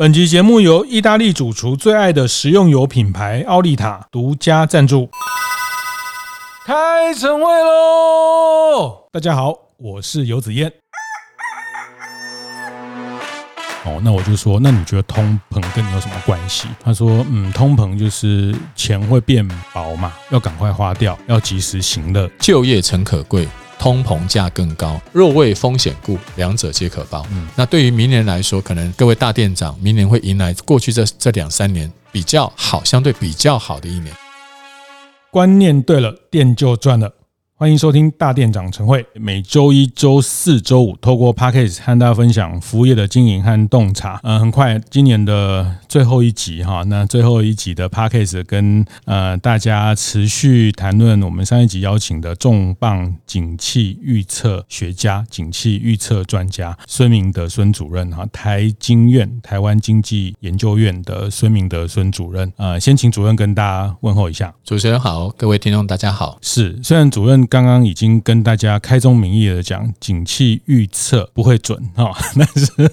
本集节目由意大利主厨最爱的食用油品牌奥利塔独家赞助。开晨会喽！大家好，我是游子燕。哦，那我就说，那你觉得通膨跟你有什么关系？他说，嗯，通膨就是钱会变薄嘛，要赶快花掉，要及时行乐。就业诚可贵。通膨价更高，若为风险故，两者皆可包。嗯，那对于明年来说，可能各位大店长明年会迎来过去这这两三年比较好，相对比较好的一年。观念对了，店就赚了。欢迎收听大店长晨会，每周一、周四、周五，透过 Podcast 和大家分享服务业的经营和洞察。呃，很快，今年的最后一集哈，那最后一集的 Podcast 跟呃大家持续谈论我们上一集邀请的重磅景气预测学家、景气预测专家孙明德孙主任哈，台经院台湾经济研究院的孙明德孙主任。呃，先请主任跟大家问候一下。主持人好，各位听众大家好。是，虽然主任。刚刚已经跟大家开宗明义的讲，景气预测不会准哈，但是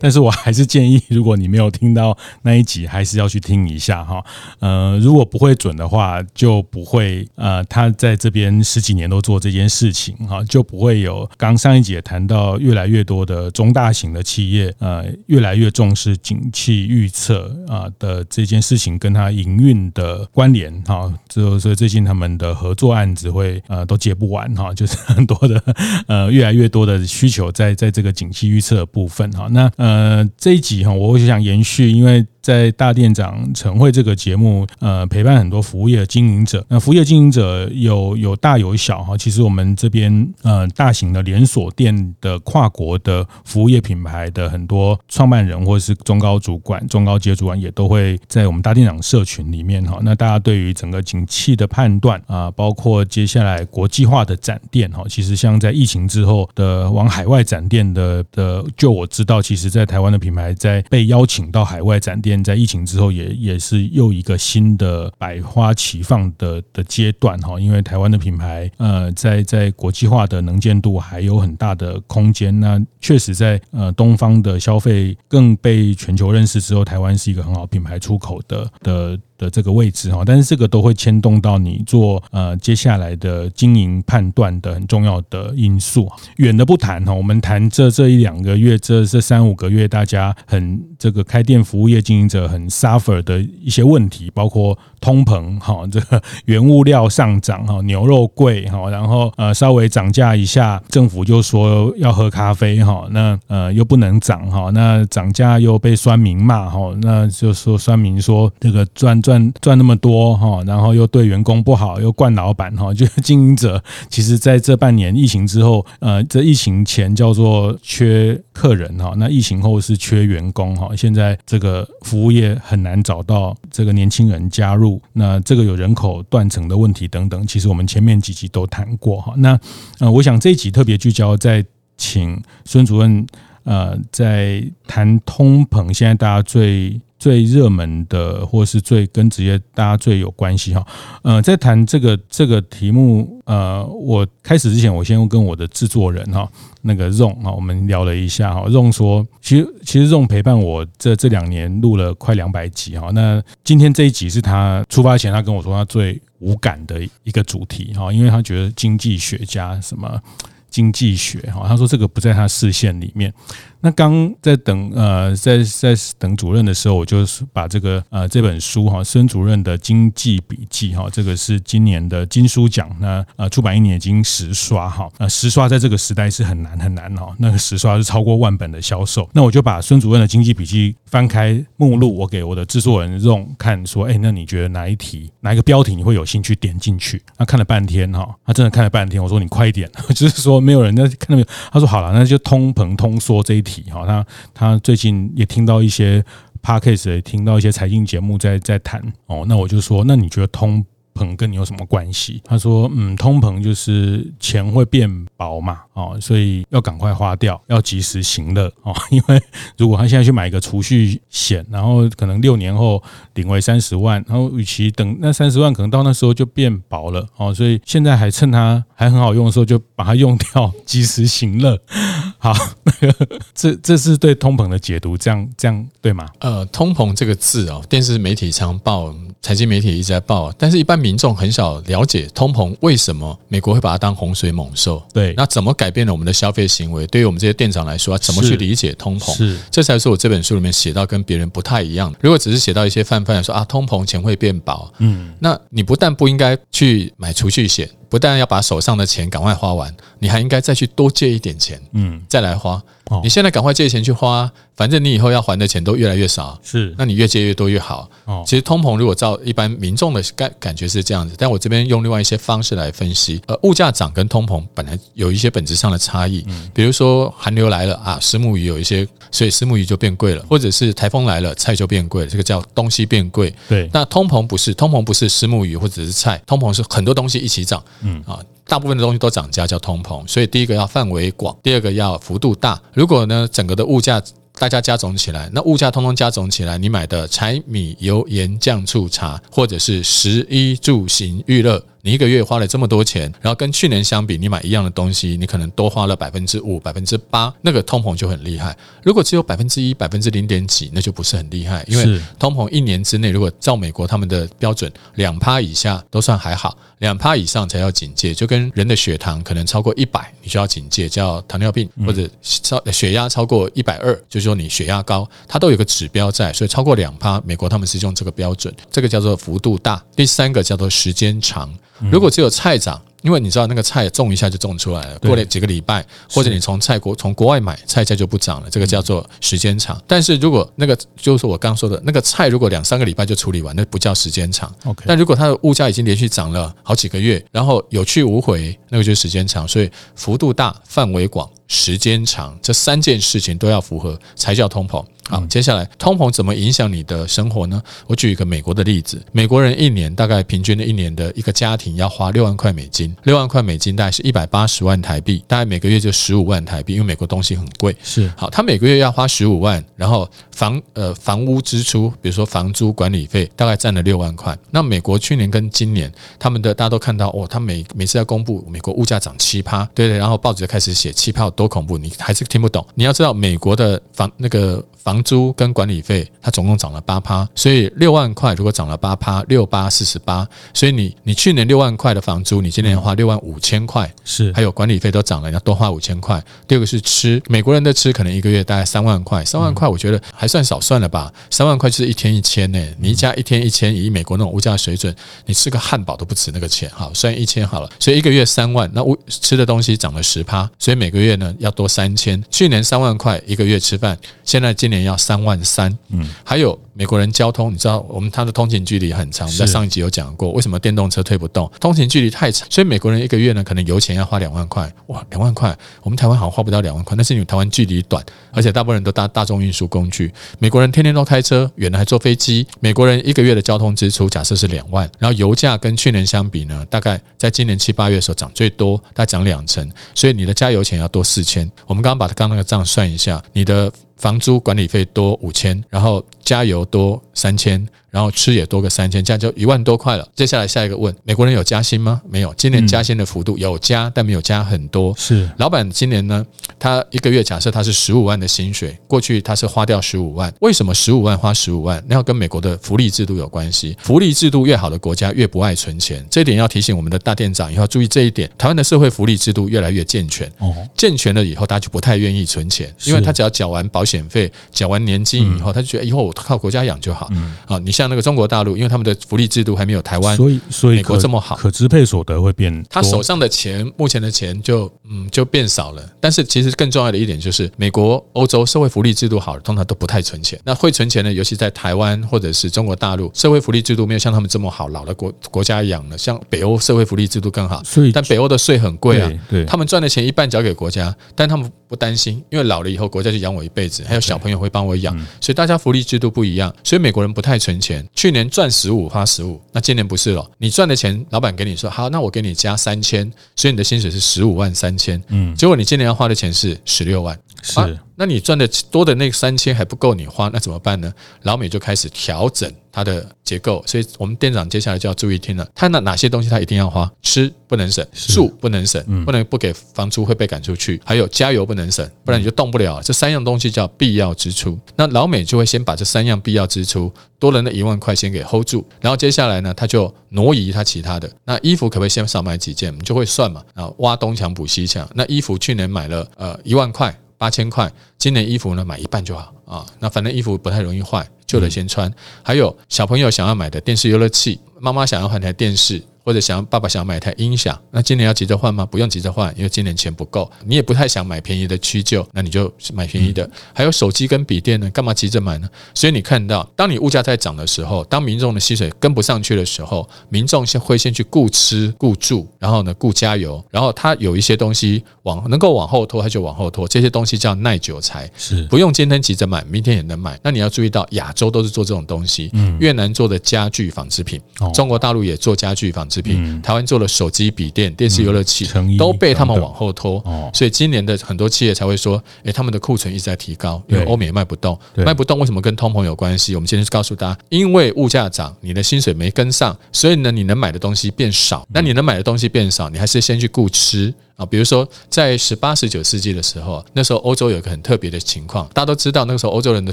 但是我还是建议，如果你没有听到那一集，还是要去听一下哈。呃，如果不会准的话，就不会呃，他在这边十几年都做这件事情哈，就不会有刚上一集也谈到，越来越多的中大型的企业呃，越来越重视景气预测啊的这件事情跟他营运的关联哈。就所以最近他们的合作案子会。呃都接不完哈，就是很多的呃，越来越多的需求在在这个景气预测的部分哈。那呃这一集哈，我就想延续，因为。在大店长晨会这个节目，呃，陪伴很多服务业经营者。那服务业经营者有有大有小哈。其实我们这边呃，大型的连锁店的跨国的服务业品牌的很多创办人或者是中高主管、中高阶主管也都会在我们大店长社群里面哈。那大家对于整个景气的判断啊，包括接下来国际化的展店哈，其实像在疫情之后的往海外展店的的，就我知道，其实在台湾的品牌在被邀请到海外展店。在疫情之后也，也是又一个新的百花齐放的的阶段哈，因为台湾的品牌呃，在在国际化的能见度还有很大的空间。那确实在呃东方的消费更被全球认识之后，台湾是一个很好品牌出口的的。的这个位置哈，但是这个都会牵动到你做呃接下来的经营判断的很重要的因素。远的不谈哈，我们谈这这一两个月，这这三五个月，大家很这个开店服务业经营者很 suffer 的一些问题，包括通膨哈，这个原物料上涨哈，牛肉贵哈，然后呃稍微涨价一下，政府就说要喝咖啡哈，那呃又不能涨哈，那涨价又被酸民骂哈，那就说酸民说这个赚。赚赚那么多哈，然后又对员工不好，又惯老板哈，就是 经营者。其实在这半年疫情之后，呃，这疫情前叫做缺客人哈，那疫情后是缺员工哈。现在这个服务业很难找到这个年轻人加入，那这个有人口断层的问题等等。其实我们前面几集都谈过哈。那呃，我想这一集特别聚焦在请孙主任呃，在谈通膨，现在大家最。最热门的，或是最跟职业大家最有关系哈，呃，在谈这个这个题目，呃，我开始之前，我先跟我的制作人哈，那个 Ron 哈，我们聊了一下哈。荣说，其实其实荣陪伴我这这两年录了快两百集哈，那今天这一集是他出发前他跟我说他最无感的一个主题哈，因为他觉得经济学家什么经济学哈，他说这个不在他视线里面。那刚在等呃，在在等主任的时候，我就是把这个呃这本书哈，孙主任的经济笔记哈，这个是今年的金书奖，那呃出版一年已经十刷哈，呃十刷在这个时代是很难很难哈，那个十刷是超过万本的销售。那我就把孙主任的经济笔记翻开目录，我给我的制作人用看，说，哎，那你觉得哪一题哪一个标题你会有兴趣点进去？他看了半天哈，他真的看了半天。我说你快一点，就是说没有人在看到没有？他说好了，那就通膨通缩这一题。哈，他他最近也听到一些 p a c k a g e 也听到一些财经节目在在谈哦，那我就说，那你觉得通膨跟你有什么关系？他说，嗯，通膨就是钱会变薄嘛，哦，所以要赶快花掉，要及时行乐哦，因为如果他现在去买一个储蓄险，然后可能六年后领回三十万，然后与其等那三十万，可能到那时候就变薄了哦，所以现在还趁它还很好用的时候就把它用掉，及时行乐。好，那个这这是对通膨的解读，这样这样对吗？呃，通膨这个字哦，电视媒体常报，财经媒体一直在报，但是一般民众很少了解通膨为什么美国会把它当洪水猛兽。对，那怎么改变了我们的消费行为？对于我们这些店长来说，怎么去理解通膨？是，这才是我这本书里面写到跟别人不太一样。如果只是写到一些泛泛的说啊，通膨钱会变薄，嗯，那你不但不应该去买储蓄险。不但要把手上的钱赶快花完，你还应该再去多借一点钱，嗯，再来花。你现在赶快借钱去花，反正你以后要还的钱都越来越少，是，那你越借越多越好。哦，其实通膨如果照一般民众的感感觉是这样子，但我这边用另外一些方式来分析。呃，物价涨跟通膨本来有一些本质上的差异，嗯比如说寒流来了啊，石目鱼有一些，所以石目鱼就变贵了，或者是台风来了，菜就变贵了，这个叫东西变贵。对，那通膨不是，通膨不是石目鱼或者是菜，通膨是很多东西一起涨。嗯啊，大部分的东西都涨价叫通膨，所以第一个要范围广，第二个要幅度大。如果呢，整个的物价大家加总起来，那物价通通加总起来，你买的柴米油盐酱醋茶，或者是食衣住行娱乐。你一个月花了这么多钱，然后跟去年相比，你买一样的东西，你可能多花了百分之五、百分之八，那个通膨就很厉害。如果只有百分之一、百分之零点几，那就不是很厉害。因为通膨一年之内，如果照美国他们的标准，两趴以下都算还好，两趴以上才要警戒。就跟人的血糖可能超过一百，你就要警戒，叫糖尿病或者超血压超过一百二，就是说你血压高，它都有个指标在，所以超过两趴，美国他们是用这个标准，这个叫做幅度大。第三个叫做时间长。如果只有菜涨，因为你知道那个菜种一下就种出来了，过了几个礼拜，或者你从菜国从国外买菜价就不涨了，这个叫做时间长。但是如果那个就是我刚说的那个菜，如果两三个礼拜就处理完，那不叫时间长。OK，但如果它的物价已经连续涨了好几个月，然后有去无回，那个就是时间长。所以幅度大、范围广、时间长这三件事情都要符合，才叫通膨。好，接下来通膨怎么影响你的生活呢？我举一个美国的例子，美国人一年大概平均的一年的一个家庭要花六万块美金，六万块美金大概是一百八十万台币，大概每个月就十五万台币，因为美国东西很贵。是，好，他每个月要花十五万，然后房呃房屋支出，比如说房租管理费，大概占了六万块。那美国去年跟今年他们的大家都看到哦，他每每次要公布美国物价涨七趴，对对，然后报纸就开始写七趴有多恐怖，你还是听不懂。你要知道美国的房那个。房租跟管理费，它总共涨了八趴，所以六万块如果涨了八趴，六八四十八，所以你你去年六万块的房租，你今年花六万五千块，是还有管理费都涨了，你要多花五千块。第二个是吃，美国人的吃可能一个月大概三万块，三万块我觉得还算少算了吧，三万块就是一天一千呢，你一家一天一千，以美国那种物价水准，你吃个汉堡都不止那个钱，好，算一千好了，所以一个月三万，那物吃的东西涨了十趴，所以每个月呢要多三千，去年三万块一个月吃饭，现在今年。要三万三，嗯，还有美国人交通，你知道我们他的通勤距离很长，我们在上一集有讲过，为什么电动车推不动？通勤距离太长，所以美国人一个月呢，可能油钱要花两万块，哇，两万块，我们台湾好像花不到两万块，但是因为台湾距离短，而且大部分人都搭大众运输工具，美国人天天都开车，远的还坐飞机，美国人一个月的交通支出假设是两万，然后油价跟去年相比呢，大概在今年七八月的时候涨最多，大概涨两成，所以你的加油钱要多四千。我们刚刚把刚刚那个账算一下，你的。房租管理费多五千，然后加油多三千。然后吃也多个三千，这样就一万多块了。接下来下一个问：美国人有加薪吗？没有，今年加薪的幅度有加，但没有加很多。是老板今年呢，他一个月假设他是十五万的薪水，过去他是花掉十五万。为什么十五万花十五万？那要跟美国的福利制度有关系。福利制度越好的国家越不爱存钱，这一点要提醒我们的大店长以后要注意这一点。台湾的社会福利制度越来越健全，哦健全了以后，大家就不太愿意存钱，因为他只要缴完保险费、缴完年金以后，他就觉得以后我靠国家养就好。嗯啊，你像。那个中国大陆，因为他们的福利制度还没有台湾，所以所以美国这么好，可支配所得会变，他手上的钱，目前的钱就嗯就变少了。但是其实更重要的一点就是，美国、欧洲社会福利制度好，通常都不太存钱。那会存钱的，尤其在台湾或者是中国大陆，社会福利制度没有像他们这么好，老的国国家养了。像北欧社会福利制度更好，所以但北欧的税很贵啊，对，他们赚的钱一半交给国家，但他们不担心，因为老了以后国家就养我一辈子，还有小朋友会帮我养，所以大家福利制度不一样，所以美国人不太存钱。去年赚十五花十五，那今年不是了。你赚的钱，老板给你说好，那我给你加三千，所以你的薪水是十五万三千。嗯，结果你今年要花的钱是十六万。是。那你赚的多的那三千还不够你花，那怎么办呢？老美就开始调整它的结构，所以我们店长接下来就要注意听了，他那哪些东西他一定要花？吃不能省，住不能省，不能不给房租会被赶出去，还有加油不能省，不然你就动不了。这三样东西叫必要支出。那老美就会先把这三样必要支出多了那一万块先给 hold 住，然后接下来呢，他就挪移他其他的。那衣服可不可以先少买几件？你就会算嘛，啊，挖东墙补西墙。那衣服去年买了呃一万块。八千块，今年衣服呢买一半就好啊。那反正衣服不太容易坏，旧的先穿。还有小朋友想要买的电视游乐器，妈妈想要换台电视。或者想要爸爸想要买一台音响，那今年要急着换吗？不用急着换，因为今年钱不够。你也不太想买便宜的屈就，那你就买便宜的。还有手机跟笔电呢，干嘛急着买呢？所以你看到，当你物价在涨的时候，当民众的薪水跟不上去的时候，民众先会先去顾吃顾住，然后呢顾加油，然后他有一些东西往能够往后拖，他就往后拖。这些东西叫耐久财，是不用今天急着买，明天也能买。那你要注意到，亚洲都是做这种东西，越南做的家具纺织品，中国大陆也做家具纺织。品，台湾做了手机、笔电、电视、游乐器，都被他们往后拖，所以今年的很多企业才会说，诶，他们的库存一直在提高，因为欧美也卖不动，卖不动为什么跟通膨有关系？我们今天是告诉大家，因为物价涨，你的薪水没跟上，所以呢，你能买的东西变少，那你能买的东西变少，你还是先去顾吃。啊，比如说在十八、十九世纪的时候，那时候欧洲有一个很特别的情况，大家都知道，那个时候欧洲人的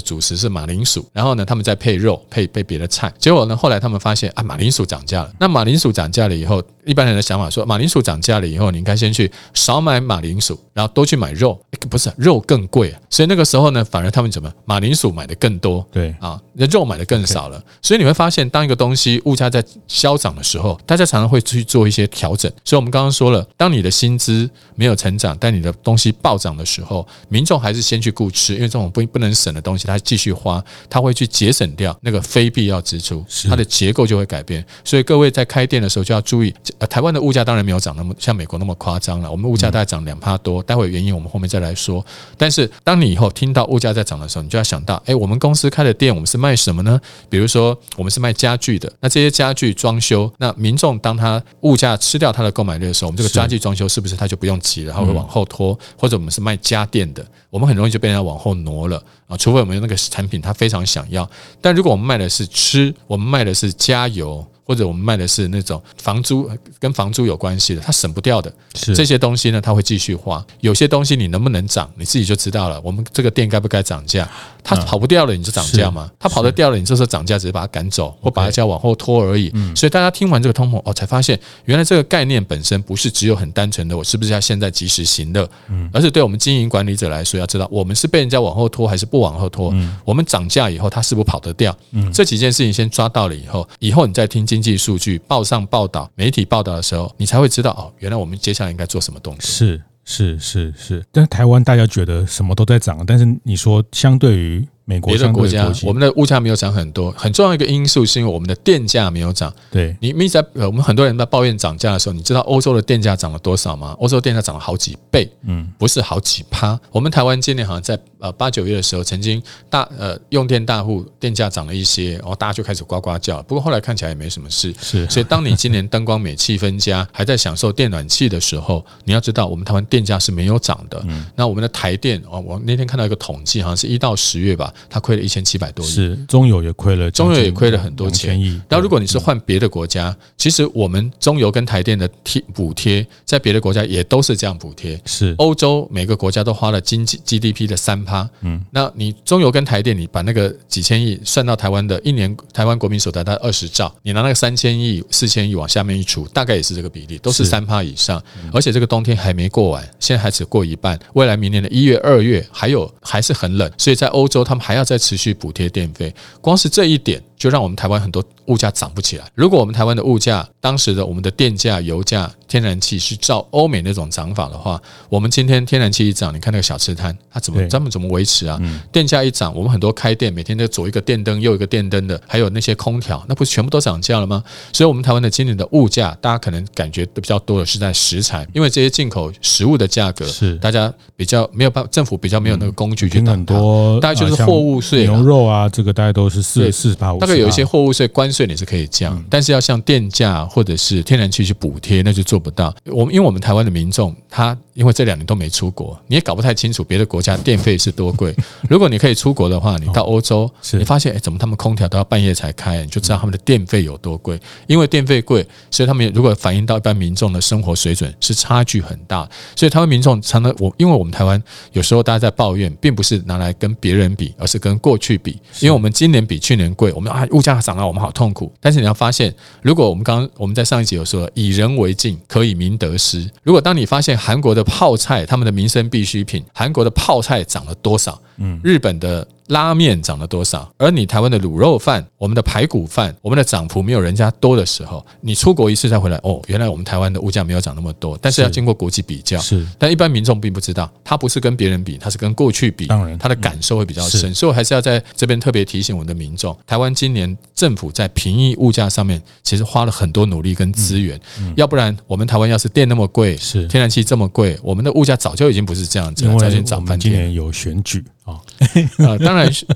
主食是马铃薯，然后呢，他们在配肉，配配别的菜。结果呢，后来他们发现啊，马铃薯涨价了。那马铃薯涨价了以后，一般人的想法说，马铃薯涨价了以后，你应该先去少买马铃薯，然后多去买肉。不是，肉更贵，所以那个时候呢，反而他们怎么马铃薯买的更多，对啊，那肉买的更少了。所以你会发现，当一个东西物价在消涨的时候，大家常常会去做一些调整。所以我们刚刚说了，当你的薪资没有成长，但你的东西暴涨的时候，民众还是先去顾吃，因为这种不不能省的东西，他继续花，他会去节省掉那个非必要支出，它的结构就会改变。所以各位在开店的时候就要注意，呃，台湾的物价当然没有涨那么像美国那么夸张了，我们物价大概涨两帕多，待会原因我们后面再来说。但是当你以后听到物价在涨的时候，你就要想到，哎，我们公司开的店，我们是卖什么呢？比如说我们是卖家具的，那这些家具装修，那民众当他物价吃掉他的购买力的时候，我们这个家具装修是不是他就不用急？然后会往后拖，或者我们是卖家电的，我们很容易就被人家往后挪了啊！除非我们那个产品他非常想要，但如果我们卖的是吃，我们卖的是加油。或者我们卖的是那种房租跟房租有关系的，它省不掉的，是这些东西呢，它会继续花。有些东西你能不能涨，你自己就知道了。我们这个店该不该涨价？它跑不掉了，你就涨价嘛。它跑得掉了，你这时候涨价只是把它赶走，或把它价往后拖而已。所以大家听完这个通膨哦，才发现原来这个概念本身不是只有很单纯的我是不是要现在及时行乐，而是对我们经营管理者来说，要知道我们是被人家往后拖还是不往后拖。我们涨价以后，它是不跑得掉？这几件事情先抓到了以后，以后你再听。经济数据报上报道，媒体报道的时候，你才会知道哦，原来我们接下来应该做什么东西。是是是是，但是台湾大家觉得什么都在涨，但是你说相对于。美国别的国家，我们的物价没有涨很多。很重要一个因素是因为我们的电价没有涨。对，你们在呃，我们很多人在抱怨涨价的时候，你知道欧洲的电价涨了多少吗？欧洲电价涨了好几倍，嗯，不是好几趴。我们台湾今年好像在呃八九月的时候，曾经大呃用电大户电价涨了一些，然后大家就开始呱呱叫。不过后来看起来也没什么事。是，所以当你今年灯光美、气分家，还在享受电暖气的时候，你要知道我们台湾电价是没有涨的。嗯，那我们的台电哦，我那天看到一个统计，好像是一到十月吧。它亏了一千七百多亿，是中油也亏了，中油也亏了很多钱。然后如果你是换别的国家，其实我们中油跟台电的贴补贴，在别的国家也都是这样补贴。是欧洲每个国家都花了经济 GDP 的三趴。嗯，那你中油跟台电，你把那个几千亿算到台湾的一年，台湾国民所得大概二十兆，你拿那个三千亿、四千亿往下面一除，大概也是这个比例，都是三趴以上。而且这个冬天还没过完，现在还只过一半，未来明年的一月、二月还有还是很冷，所以在欧洲他们还要再持续补贴电费，光是这一点。就让我们台湾很多物价涨不起来。如果我们台湾的物价，当时的我们的电价、油价、天然气是照欧美那种涨法的话，我们今天天然气一涨，你看那个小吃摊，它怎么他们怎么维持啊？电价一涨，我们很多开店每天都左一个电灯右一个电灯的，还有那些空调，那不是全部都涨价了吗？所以，我们台湾的今年的物价，大家可能感觉比较多的是在食材，因为这些进口食物的价格是大家比较没有办法，政府比较没有那个工具去挡很多，大概就是货物税、牛肉啊，这个大概都是四四十八五。有一些货物税、关税你是可以降，但是要像电价或者是天然气去补贴，那就做不到。我们因为我们台湾的民众，他因为这两年都没出国，你也搞不太清楚别的国家电费是多贵。如果你可以出国的话，你到欧洲，你发现诶，怎么他们空调都要半夜才开，你就知道他们的电费有多贵。因为电费贵，所以他们如果反映到一般民众的生活水准是差距很大。所以台湾民众常常我，因为我们台湾有时候大家在抱怨，并不是拿来跟别人比，而是跟过去比。因为我们今年比去年贵，我们啊物价涨了，我们好痛苦。但是你要发现，如果我们刚刚我们在上一集有说，以人为镜，可以明得失。如果当你发现韩国的泡菜，他们的民生必需品，韩国的泡菜涨了多少？嗯，日本的。拉面涨了多少？而你台湾的卤肉饭、我们的排骨饭、我们的涨幅没有人家多的时候，你出国一次再回来，哦，原来我们台湾的物价没有涨那么多。但是要经过国际比较，是。但一般民众并不知道，他不是跟别人比，他是跟过去比。当然，他的感受会比较深。所以我还是要在这边特别提醒我们的民众：台湾今年政府在平抑物价上面，其实花了很多努力跟资源。要不然，我们台湾要是电那么贵，是天然气这么贵，我们的物价早就已经不是这样子了，早就涨翻天。今年有选举。啊，啊，当然是，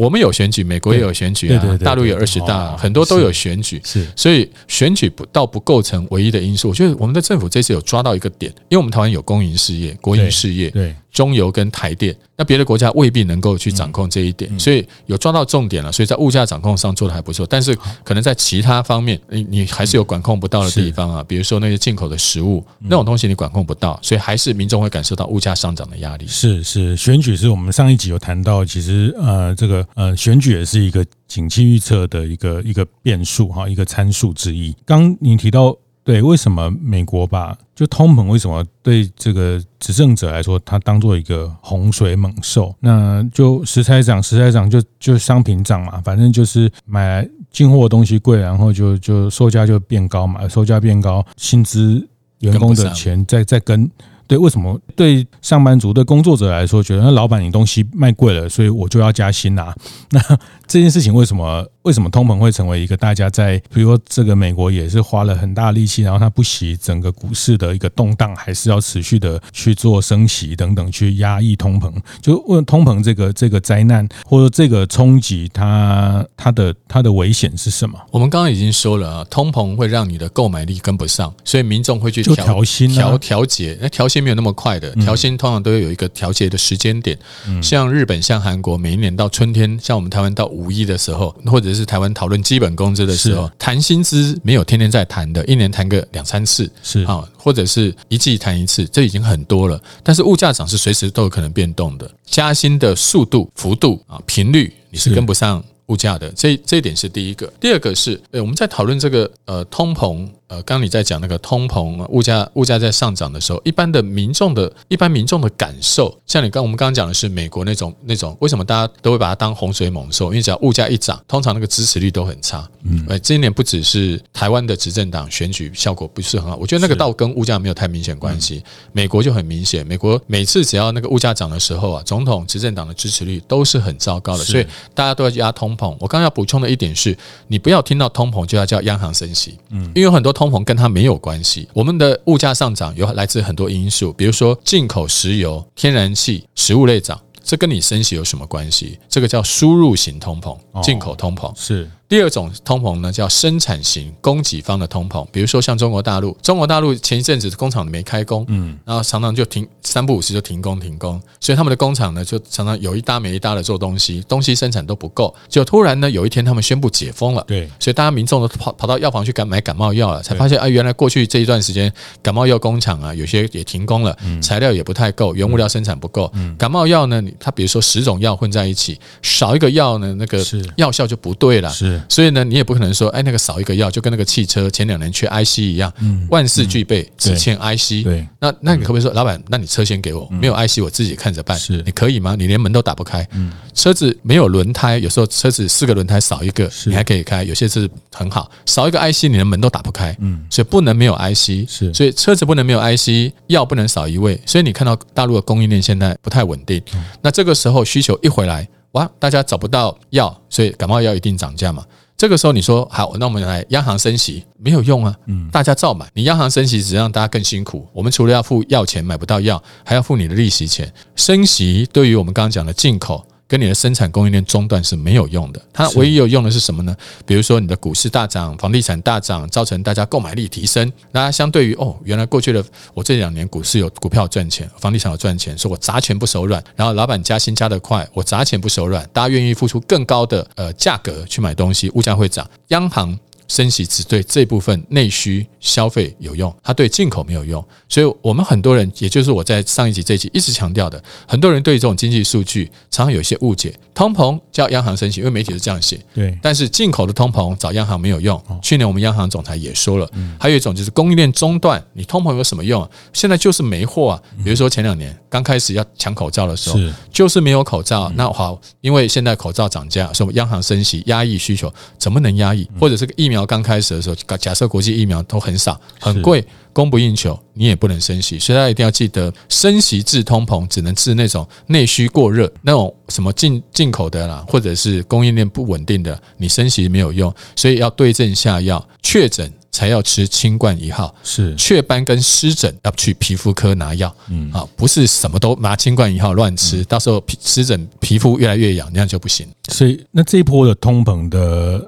我们有选举，美国也有选举啊，大陆有二十大，很多都有选举，是，所以选举不倒不构成唯一的因素。我觉得我们的政府这次有抓到一个点，因为我们台湾有公营事业、国营事业，对。中油跟台电，那别的国家未必能够去掌控这一点，所以有抓到重点了，所以在物价掌控上做的还不错，但是可能在其他方面，你你还是有管控不到的地方啊，比如说那些进口的食物那种东西你管控不到，所以还是民众会感受到物价上涨的压力。是是，选举是我们上一集有谈到，其实呃这个呃选举也是一个景气预测的一个一个变数哈，一个参数之一。刚你提到。对，为什么美国把就通膨？为什么对这个执政者来说，它当做一个洪水猛兽？那就食材涨，食材涨就就商品涨嘛，反正就是买来进货的东西贵，然后就就售价就变高嘛，售价变高，薪资员工的钱再再跟。对，为什么对上班族、对工作者来说，觉得那老板你东西卖贵了，所以我就要加薪啊？那这件事情为什么为什么通膨会成为一个大家在，比如说这个美国也是花了很大力气，然后它不惜整个股市的一个动荡，还是要持续的去做升息等等，去压抑通膨？就问通膨这个这个灾难或者这个冲击，它它的它的危险是什么？我们刚刚已经说了啊，通膨会让你的购买力跟不上，所以民众会去调调薪、调调节，那调薪。没有那么快的调薪，通常都有一个调节的时间点。像日本、像韩国，每一年到春天，像我们台湾到五一的时候，或者是台湾讨论基本工资的时候，谈薪资没有天天在谈的，一年谈个两三次，是啊，或者是一季谈一次，这已经很多了。但是物价涨是随时都有可能变动的，加薪的速度、幅度啊、频率，你是跟不上物价的。这这一点是第一个。第二个是，呃，我们在讨论这个呃通膨。呃，刚刚你在讲那个通膨物价物价在上涨的时候，一般的民众的一般民众的感受，像你刚我们刚刚讲的是美国那种那种，为什么大家都会把它当洪水猛兽？因为只要物价一涨，通常那个支持率都很差。嗯，哎，今年不只是台湾的执政党选举效果不是很好，我觉得那个倒跟物价没有太明显关系。美国就很明显，美国每次只要那个物价涨的时候啊，总统执政党的支持率都是很糟糕的，所以大家都要压通膨。我刚刚要补充的一点是，你不要听到通膨就要叫央行升息，嗯，因为有很多。通膨跟它没有关系，我们的物价上涨有来自很多因素，比如说进口石油、天然气、食物类涨，这跟你升息有什么关系？这个叫输入型通膨，进口通膨是。第二种通膨呢，叫生产型供给方的通膨，比如说像中国大陆，中国大陆前一阵子工厂没开工，嗯，然后常常就停三不五时就停工停工，所以他们的工厂呢就常常有一搭没一搭的做东西，东西生产都不够，就突然呢有一天他们宣布解封了，对，所以大家民众都跑跑到药房去感买感冒药了，才发现啊，原来过去这一段时间感冒药工厂啊有些也停工了，材料也不太够，原物料生产不够，感冒药呢，它比如说十种药混在一起，少一个药呢，那个药效就不对了，是。所以呢，你也不可能说，哎，那个少一个药，就跟那个汽车前两年缺 IC 一样，万事俱备，只欠 IC。对，那那你可不可以说，老板，那你车先给我，没有 IC 我自己看着办。是，你可以吗？你连门都打不开。车子没有轮胎，有时候车子四个轮胎少一个，你还可以开。有些车子很好，少一个 IC，你连门都打不开。嗯，所以不能没有 IC。是，所以车子不能没有 IC，药不能少一味。所以你看到大陆的供应链现在不太稳定。那这个时候需求一回来。哇，大家找不到药，所以感冒药一定涨价嘛。这个时候你说好，那我们来央行升息没有用啊，嗯，大家照买。你央行升息只让大家更辛苦。我们除了要付药钱买不到药，还要付你的利息钱。升息对于我们刚刚讲的进口。跟你的生产供应链中断是没有用的。它唯一有用的是什么呢？比如说你的股市大涨，房地产大涨，造成大家购买力提升。那相对于哦，原来过去的我这两年股市有股票赚钱，房地产有赚钱，所以我砸钱不手软。然后老板加薪加得快，我砸钱不手软，大家愿意付出更高的呃价格去买东西，物价会涨。央行。升息只对这部分内需消费有用，它对进口没有用。所以，我们很多人，也就是我在上一集、这一集一直强调的，很多人对这种经济数据常常有一些误解。通膨叫央行升息，因为媒体是这样写。对。但是进口的通膨找央行没有用。去年我们央行总裁也说了，还有一种就是供应链中断，你通膨有什么用？现在就是没货啊。比如说前两年刚开始要抢口罩的时候，就是没有口罩。那好，因为现在口罩涨价，所以央行升息压抑需求，怎么能压抑？或者是个疫苗。刚开始的时候，假设国际疫苗都很少、很贵、供不应求，你也不能升息。所以大家一定要记得，升息治通膨只能治那种内需过热、那种什么进进口的啦，或者是供应链不稳定的，你升息没有用。所以要对症下药，确诊。才要吃清冠一号，是雀斑跟湿疹要去皮肤科拿药，嗯啊，不是什么都拿清冠一号乱吃，到时候皮湿疹皮肤越来越痒，那样就不行。所以那这一波的通膨的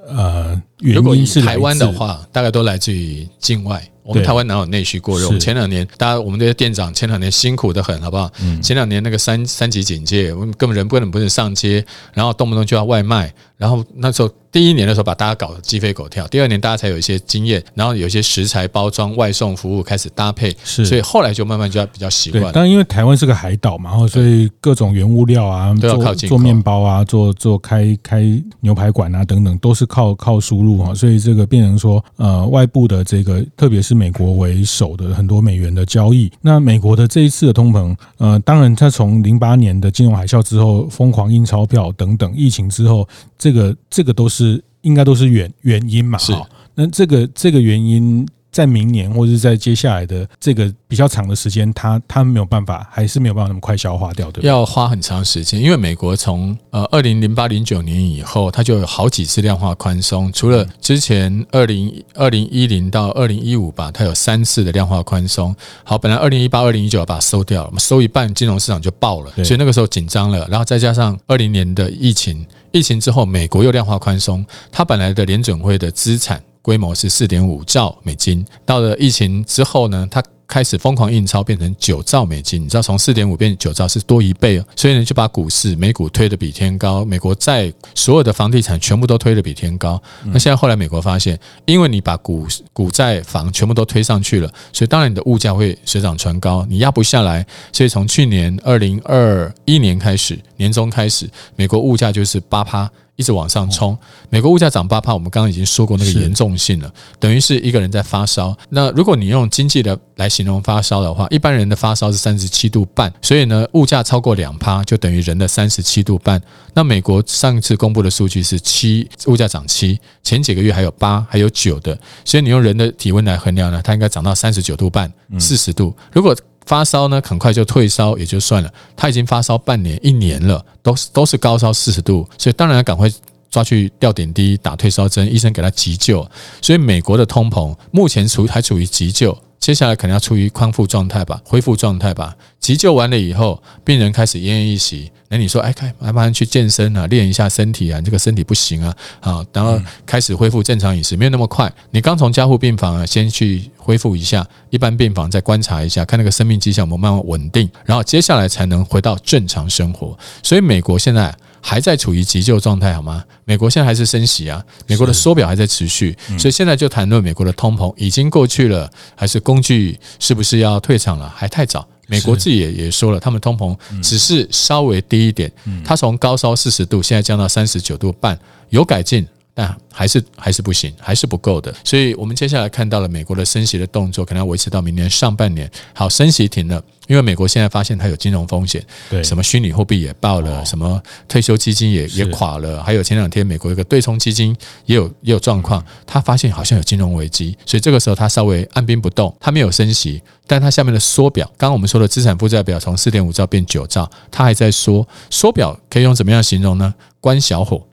呃原因是台湾的话，大概都来自于境外。我们台湾哪有内需过热？前两年，大家我们这些店长前两年辛苦的很，好不好？嗯前两年那个三三级警戒，我们根本人不能不能上街，然后动不动就要外卖，然后那时候第一年的时候把大家搞得鸡飞狗跳，第二年大家才有一些经验，然后有一些食材包装、外送服务开始搭配，是，所以后来就慢慢就要比较习惯。但因为台湾是个海岛嘛，然后所以各种原物料啊，都要靠做面包啊，做做开开牛排馆啊等等，都是靠靠输入啊，所以这个变成说呃外部的这个，特别是。美国为首的很多美元的交易，那美国的这一次的通膨，呃，当然，它从零八年的金融海啸之后疯狂印钞票等等，疫情之后，这个这个都是应该都是原原因嘛？是，那这个这个原因。在明年或者是在接下来的这个比较长的时间，它它没有办法，还是没有办法那么快消化掉，对，要花很长时间，因为美国从呃二零零八零九年以后，它就有好几次量化宽松，除了之前二零二零一零到二零一五吧，它有三次的量化宽松。好，本来二零一八二零一九把它收掉了，收一半，金融市场就爆了，所以那个时候紧张了。然后再加上二零年的疫情，疫情之后美国又量化宽松，它本来的联准会的资产。规模是四点五兆美金，到了疫情之后呢，它开始疯狂印钞，变成九兆美金。你知道，从四点五变九兆是多一倍哦。所以呢，就把股市、美股推得比天高，美国债、所有的房地产全部都推得比天高。那现在后来美国发现，因为你把股股债房全部都推上去了，所以当然你的物价会水涨船高，你压不下来。所以从去年二零二一年开始，年中开始，美国物价就是八趴。一直往上冲，美国物价涨八趴，我们刚刚已经说过那个严重性了，等于是一个人在发烧。那如果你用经济的来形容发烧的话，一般人的发烧是三十七度半，所以呢，物价超过两趴就等于人的三十七度半。那美国上一次公布的数据是七，物价涨七，前几个月还有八，还有九的，所以你用人的体温来衡量呢，它应该涨到三十九度半，四十度。如果发烧呢，很快就退烧也就算了。他已经发烧半年、一年了，都是都是高烧四十度，所以当然要赶快抓去吊点滴、打退烧针，医生给他急救。所以美国的通膨目前处还处于急救。接下来可能要处于康复状态吧，恢复状态吧。急救完了以后，病人开始奄奄一息。那你说，哎，开，慢慢去健身啊，练一下身体啊，这个身体不行啊，好，然后开始恢复正常饮食，没有那么快。你刚从加护病房啊，先去恢复一下，一般病房再观察一下，看那个生命迹象有没有慢慢稳定，然后接下来才能回到正常生活。所以美国现在。还在处于急救状态，好吗？美国现在还是升息啊，美国的缩表还在持续，所以现在就谈论美国的通膨已经过去了，还是工具是不是要退场了？还太早。美国自己也也说了，他们通膨只是稍微低一点，它从高烧四十度现在降到三十九度半，有改进。但还是还是不行，还是不够的。所以，我们接下来看到了美国的升息的动作，可能要维持到明年上半年。好，升息停了，因为美国现在发现它有金融风险，对，什么虚拟货币也爆了，什么退休基金也也垮了，还有前两天美国一个对冲基金也有也有状况，他发现好像有金融危机，所以这个时候他稍微按兵不动，他没有升息，但他下面的缩表，刚刚我们说的资产负债表从四点五兆变九兆，他还在缩，缩表可以用怎么样形容呢？关小火。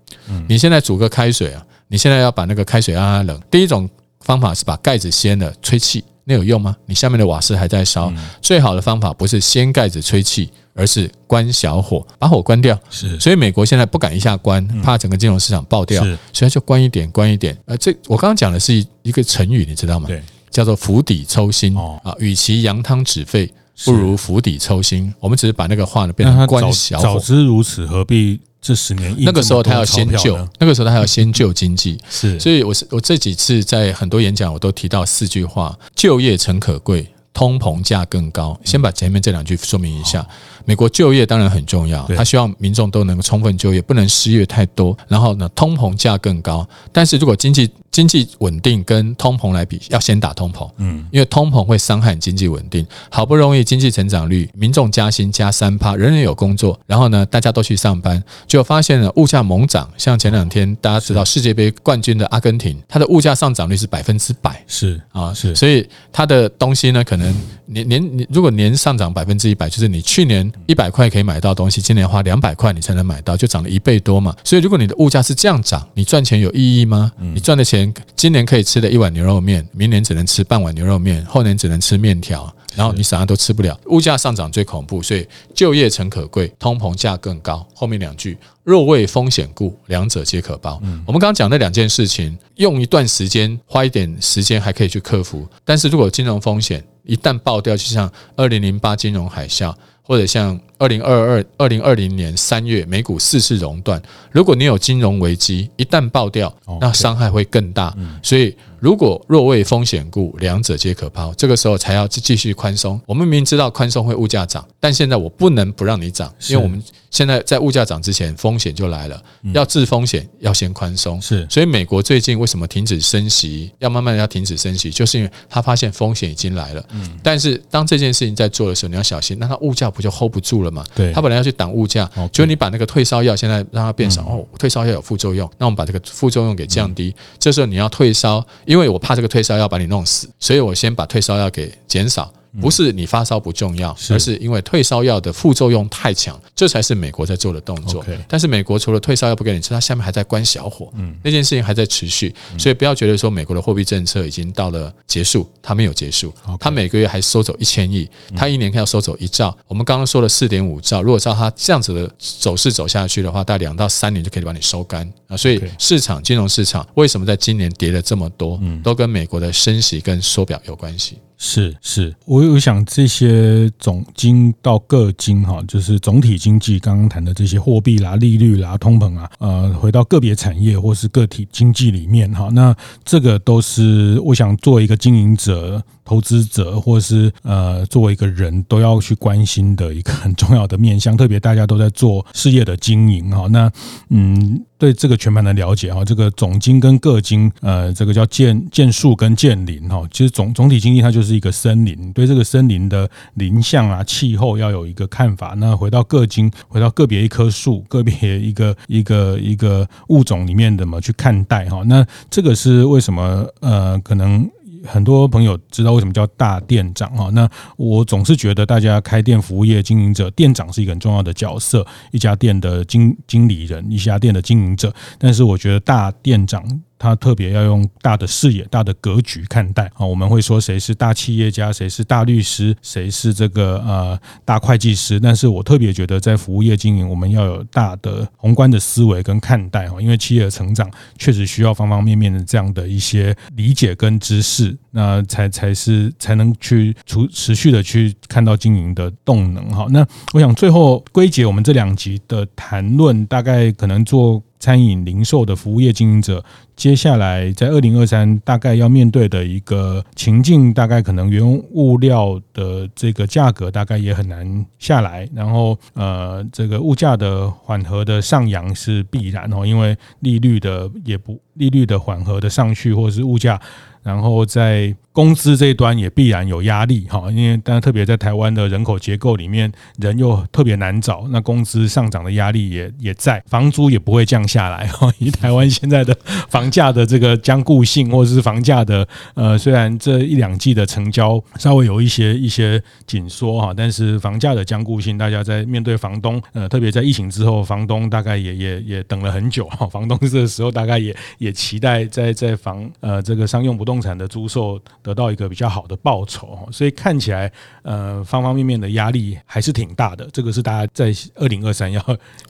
你现在煮个开水啊，你现在要把那个开水让它冷。第一种方法是把盖子掀了，吹气，那有用吗？你下面的瓦斯还在烧。最好的方法不是掀盖子吹气，而是关小火，把火关掉。是，所以美国现在不敢一下关，怕整个金融市场爆掉，是所以就关一点，关一点。呃，这我刚刚讲的是一个成语，你知道吗？对，叫做釜底抽薪。哦啊，与其扬汤止沸，不如釜底抽薪。我们只是把那个话呢变成关小火。早知如此，何必这十年？那个时候他要先救，那个时候他要先救经济。是，所以我是我这几次在很多演讲，我都提到四句话：就业诚可贵，通膨价更高。先把前面这两句说明一下。美国就业当然很重要，他希望民众都能够充分就业，不能失业太多。然后呢，通膨价更高。但是如果经济经济稳定跟通膨来比，要先打通膨，嗯，因为通膨会伤害经济稳定。好不容易经济成长率，民众加薪加三趴，人人有工作，然后呢，大家都去上班，就发现了物价猛涨。像前两天大家知道世界杯冠军的阿根廷，它的物价上涨率是百分之百，是啊，是。所以它的东西呢，可能年年你如果年上涨百分之一百，就是你去年。一百块可以买到东西，今年花两百块你才能买到，就涨了一倍多嘛。所以如果你的物价是这样涨，你赚钱有意义吗？你赚的钱，今年可以吃的一碗牛肉面，明年只能吃半碗牛肉面，后年只能吃面条，然后你啥都吃不了。物价上涨最恐怖，所以就业诚可贵，通膨价更高。后面两句，若为风险故，两者皆可包。我们刚刚讲那两件事情，用一段时间，花一点时间还可以去克服。但是如果金融风险一旦爆掉，就像二零零八金融海啸。或者像二零二二、二零二零年三月美股四次熔断，如果你有金融危机，一旦爆掉，那伤害会更大。所以。如果若为风险故，两者皆可抛。这个时候才要继续宽松。我们明明知道宽松会物价涨，但现在我不能不让你涨，因为我们现在在物价涨之前，风险就来了。要治风险，要先宽松。是，所以美国最近为什么停止升息，要慢慢要停止升息，就是因为他发现风险已经来了。嗯。但是当这件事情在做的时候，你要小心，那它物价不就 hold 不住了吗？对。他本来要去挡物价，就是你把那个退烧药现在让它变少，哦，退烧药有副作用，那我们把这个副作用给降低。这时候你要退烧。因为我怕这个退烧药把你弄死，所以我先把退烧药给减少。不是你发烧不重要，而是因为退烧药的副作用太强，这才是美国在做的动作。但是美国除了退烧药不给你吃，它下面还在关小火，嗯那件事情还在持续。所以不要觉得说美国的货币政策已经到了结束，它没有结束，它每个月还收走一千亿，它一年要收走一兆。我们刚刚说了四点五兆，如果照它这样子的走势走下去的话，大概两到三年就可以把你收干啊。所以市场金融市场为什么在今年跌了这么多，都跟美国的升息跟缩表有关系。是是，我我想这些总经到个经哈，就是总体经济刚刚谈的这些货币啦、利率啦、通膨啊，呃，回到个别产业或是个体经济里面哈，那这个都是我想作为一个经营者。投资者或是呃，作为一个人都要去关心的一个很重要的面向，特别大家都在做事业的经营哈。那嗯，对这个全盘的了解哈，这个总经跟各经，呃，这个叫建建树跟建林哈。其实总总体经济它就是一个森林，对这个森林的林相啊、气候要有一个看法。那回到各经，回到个别一棵树、个别一个一个一个物种里面怎么去看待哈？那这个是为什么？呃，可能。很多朋友知道为什么叫大店长哈？那我总是觉得大家开店服务业经营者，店长是一个很重要的角色，一家店的经经理人，一家店的经营者。但是我觉得大店长。他特别要用大的视野、大的格局看待啊。我们会说谁是大企业家，谁是大律师，谁是这个呃大会计师。但是我特别觉得，在服务业经营，我们要有大的宏观的思维跟看待哈。因为企业的成长确实需要方方面面的这样的一些理解跟知识，那才才是才能去持持续的去看到经营的动能哈。那我想最后归结我们这两集的谈论，大概可能做。餐饮零售的服务业经营者，接下来在二零二三大概要面对的一个情境，大概可能原物料的这个价格大概也很难下来，然后呃，这个物价的缓和的上扬是必然哦，因为利率的也不利率的缓和的上去，或者是物价。然后在工资这一端也必然有压力哈，因为但特别在台湾的人口结构里面，人又特别难找，那工资上涨的压力也也在，房租也不会降下来哈。以台湾现在的房价的这个僵固性，或者是房价的呃，虽然这一两季的成交稍微有一些一些紧缩哈，但是房价的僵固性，大家在面对房东呃，特别在疫情之后，房东大概也也也等了很久哈，房东这个时候大概也也期待在在房呃这个商用不动产的租售得到一个比较好的报酬，所以看起来呃方方面面的压力还是挺大的。这个是大家在二零二三要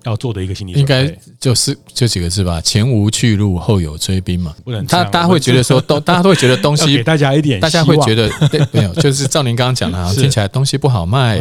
要做的一个心理应该就是就几个字吧：前无去路，后有追兵嘛。不能，他大家会觉得说，东大家都会觉得东西 给大家一点，大家会觉得对，没有，就是照您刚刚讲的，听起来东西不好卖，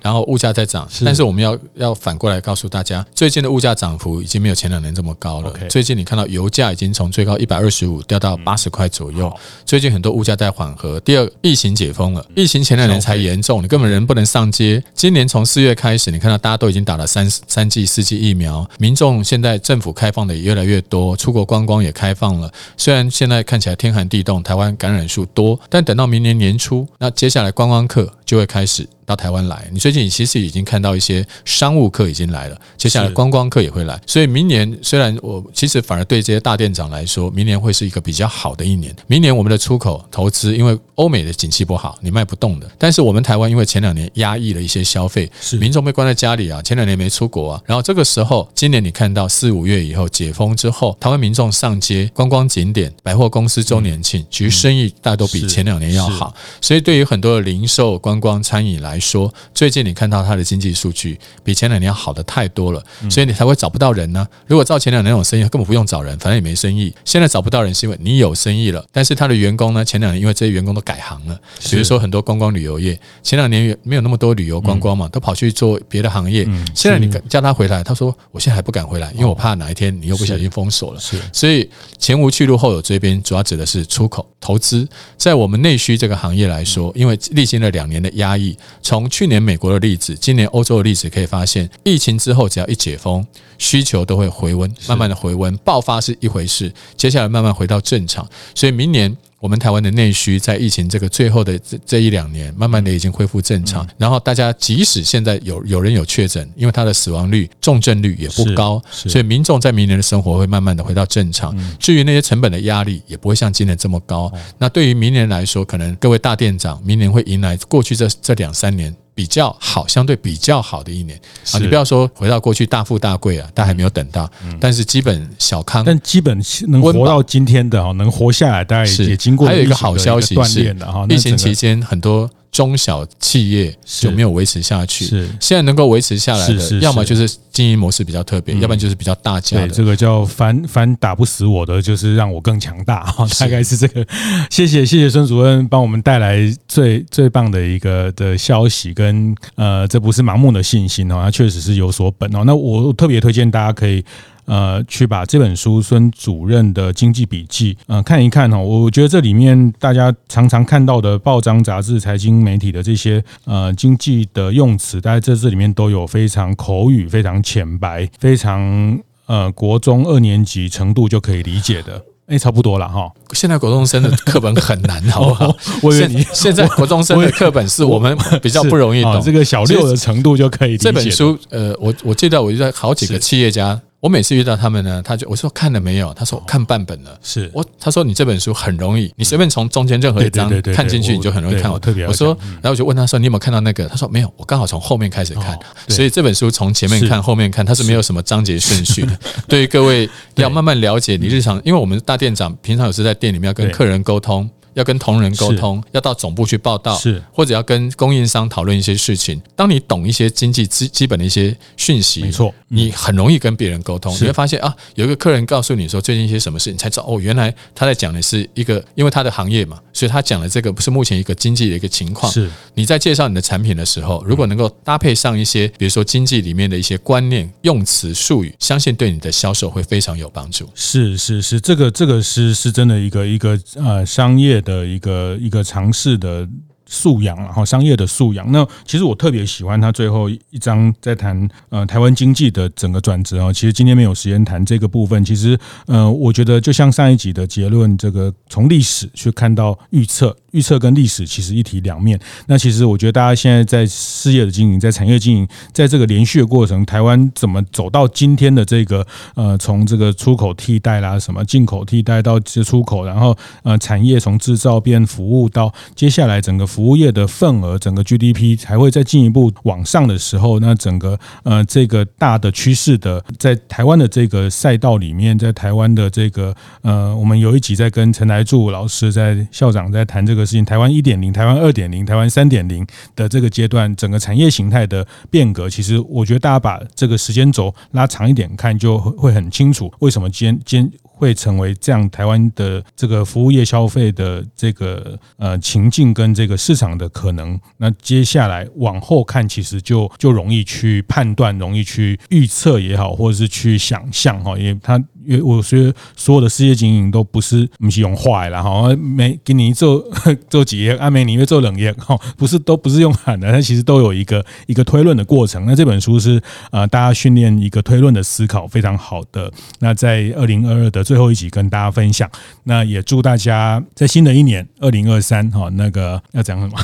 然后物价在涨。但是我们要要反过来告诉大家，最近的物价涨幅已经没有前两年这么高了。最近你看到油价已经从最高一百二十五掉到八十块左右。最近很多物价在缓和。第二，疫情解封了，疫情前两年才严重，你根本人不能上街。今年从四月开始，你看到大家都已经打了三三剂、四剂疫苗，民众现在政府开放的也越来越多，出国观光也开放了。虽然现在看起来天寒地冻，台湾感染数多，但等到明年年初，那接下来观光客就会开始。到台湾来，你最近其实已经看到一些商务客已经来了，接下来观光客也会来，所以明年虽然我其实反而对这些大店长来说，明年会是一个比较好的一年。明年我们的出口投资，因为欧美的景气不好，你卖不动的，但是我们台湾因为前两年压抑了一些消费，是。民众被关在家里啊，前两年没出国啊，然后这个时候今年你看到四五月以后解封之后，台湾民众上街观光景点、百货公司周年庆，其实生意大都比前两年要好，所以对于很多的零售、观光、餐饮来说，最近你看到它的经济数据比前两年好的太多了，所以你才会找不到人呢。如果照前两年那种生意，根本不用找人，反正也没生意。现在找不到人是因为你有生意了，但是他的员工呢？前两年因为这些员工都改行了，比如说很多观光旅游业，前两年没有那么多旅游观光嘛，都跑去做别的行业。现在你叫他回来，他说我现在还不敢回来，因为我怕哪一天你又不小心封锁了。是，所以前无去路，后有追兵，主要指的是出口投资。在我们内需这个行业来说，因为历经了两年的压抑，从去年美国的例子，今年欧洲的例子可以发现，疫情之后只要一解封，需求都会回温，慢慢的回温，爆发是一回事，接下来慢慢回到正常。所以明年我们台湾的内需在疫情这个最后的这这一两年，慢慢的已经恢复正常。然后大家即使现在有有人有确诊，因为他的死亡率、重症率也不高，所以民众在明年的生活会慢慢的回到正常。至于那些成本的压力，也不会像今年这么高。那对于明年来说，可能各位大店长，明年会迎来过去这这两三年。比较好，相对比较好的一年啊！你不要说回到过去大富大贵啊，但还没有等到。但是基本小康，但基本能活到今天的哈，能活下来，大概也经过。还有一个好消息是，疫情期间很多。中小企业有没有维持下去，是现在能够维持下来的，要么就是经营模式比较特别，要不然就是比较大家的。这个叫反反打不死我的，就是让我更强大，大概是这个。谢谢谢谢孙主任帮我们带来最最棒的一个的消息，跟呃，这不是盲目的信心哦，它确实是有所本哦。那我特别推荐大家可以。呃，去把这本书孙主任的经济笔记，呃，看一看哦。我觉得这里面大家常常看到的报章、杂志、财经媒体的这些呃经济的用词，大家在这里面都有非常口语、非常浅白、非常呃国中二年级程度就可以理解的。哎，差不多了哈。现在国中生的课本很难，好不好？我以为你现在国中生的课本是我们比较不容易懂，这个小六的程度就可以理解。这本书，呃，我我记得我就在好几个企业家。我每次遇到他们呢，他就我说看了没有？他说我看半本了。是我他说你这本书很容易，你随便从中间任何一章看进去，你就很容易看。我特别我说，然后我就问他说你有没有看到那个？他说没有，我刚好从后面开始看。所以这本书从前面看后面看，它是没有什么章节顺序的。对于各位 要慢慢了解你日常，因为我们大店长平常有时在店里面要跟客人沟通。要跟同仁沟通，要到总部去报道，是或者要跟供应商讨论一些事情。当你懂一些经济基基本的一些讯息，没错，你很容易跟别人沟通。你会发现啊，有一个客人告诉你说最近一些什么事，你才知道哦，原来他在讲的是一个，因为他的行业嘛，所以他讲的这个不是目前一个经济的一个情况。是你在介绍你的产品的时候，如果能够搭配上一些，比如说经济里面的一些观念、用词、术语，相信对你的销售会非常有帮助。是是是，这个这个是是真的一个一个呃商业的一个一个尝试的素养，然后商业的素养。那其实我特别喜欢他最后一章在谈呃台湾经济的整个转折啊。其实今天没有时间谈这个部分。其实呃，我觉得就像上一集的结论，这个从历史去看到预测。预测跟历史其实一体两面。那其实我觉得大家现在在事业的经营，在产业经营，在这个连续的过程，台湾怎么走到今天的这个呃，从这个出口替代啦，什么进口替代到出口，然后呃产业从制造变服务到接下来整个服务业的份额，整个 GDP 才会再进一步往上的时候，那整个呃这个大的趋势的，在台湾的这个赛道里面，在台湾的这个呃，我们有一集在跟陈来柱老师在校长在谈这个事情，台湾一点零、台湾二点零、台湾三点零的这个阶段，整个产业形态的变革，其实我觉得大家把这个时间轴拉长一点看，就会很清楚为什么今今。会成为这样台湾的这个服务业消费的这个呃情境跟这个市场的可能，那接下来往后看，其实就就容易去判断，容易去预测也好，或者是去想象哈，因为它。因为我觉得所有的事业经营都不是不是用坏了哈，没给你做 做几页，阿美你会做冷页哈，不是都不是用喊的，它其实都有一个一个推论的过程。那这本书是呃大家训练一个推论的思考非常好的。那在二零二二的最后一集跟大家分享，那也祝大家在新的一年二零二三哈，那个要讲什么？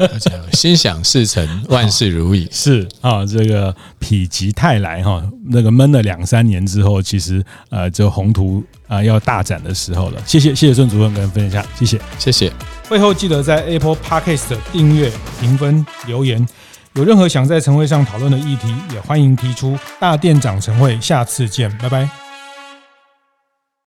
要讲心想事成，万事如意。是啊，这个否极泰来哈，那个闷了两三年之后，其实。呃，就宏图啊要大展的时候了。谢谢，谢谢孙主任跟分享，谢谢，谢谢。会后记得在 Apple Podcast 订阅、评分、留言。有任何想在晨会上讨论的议题，也欢迎提出。大店长晨会，下次见，拜拜。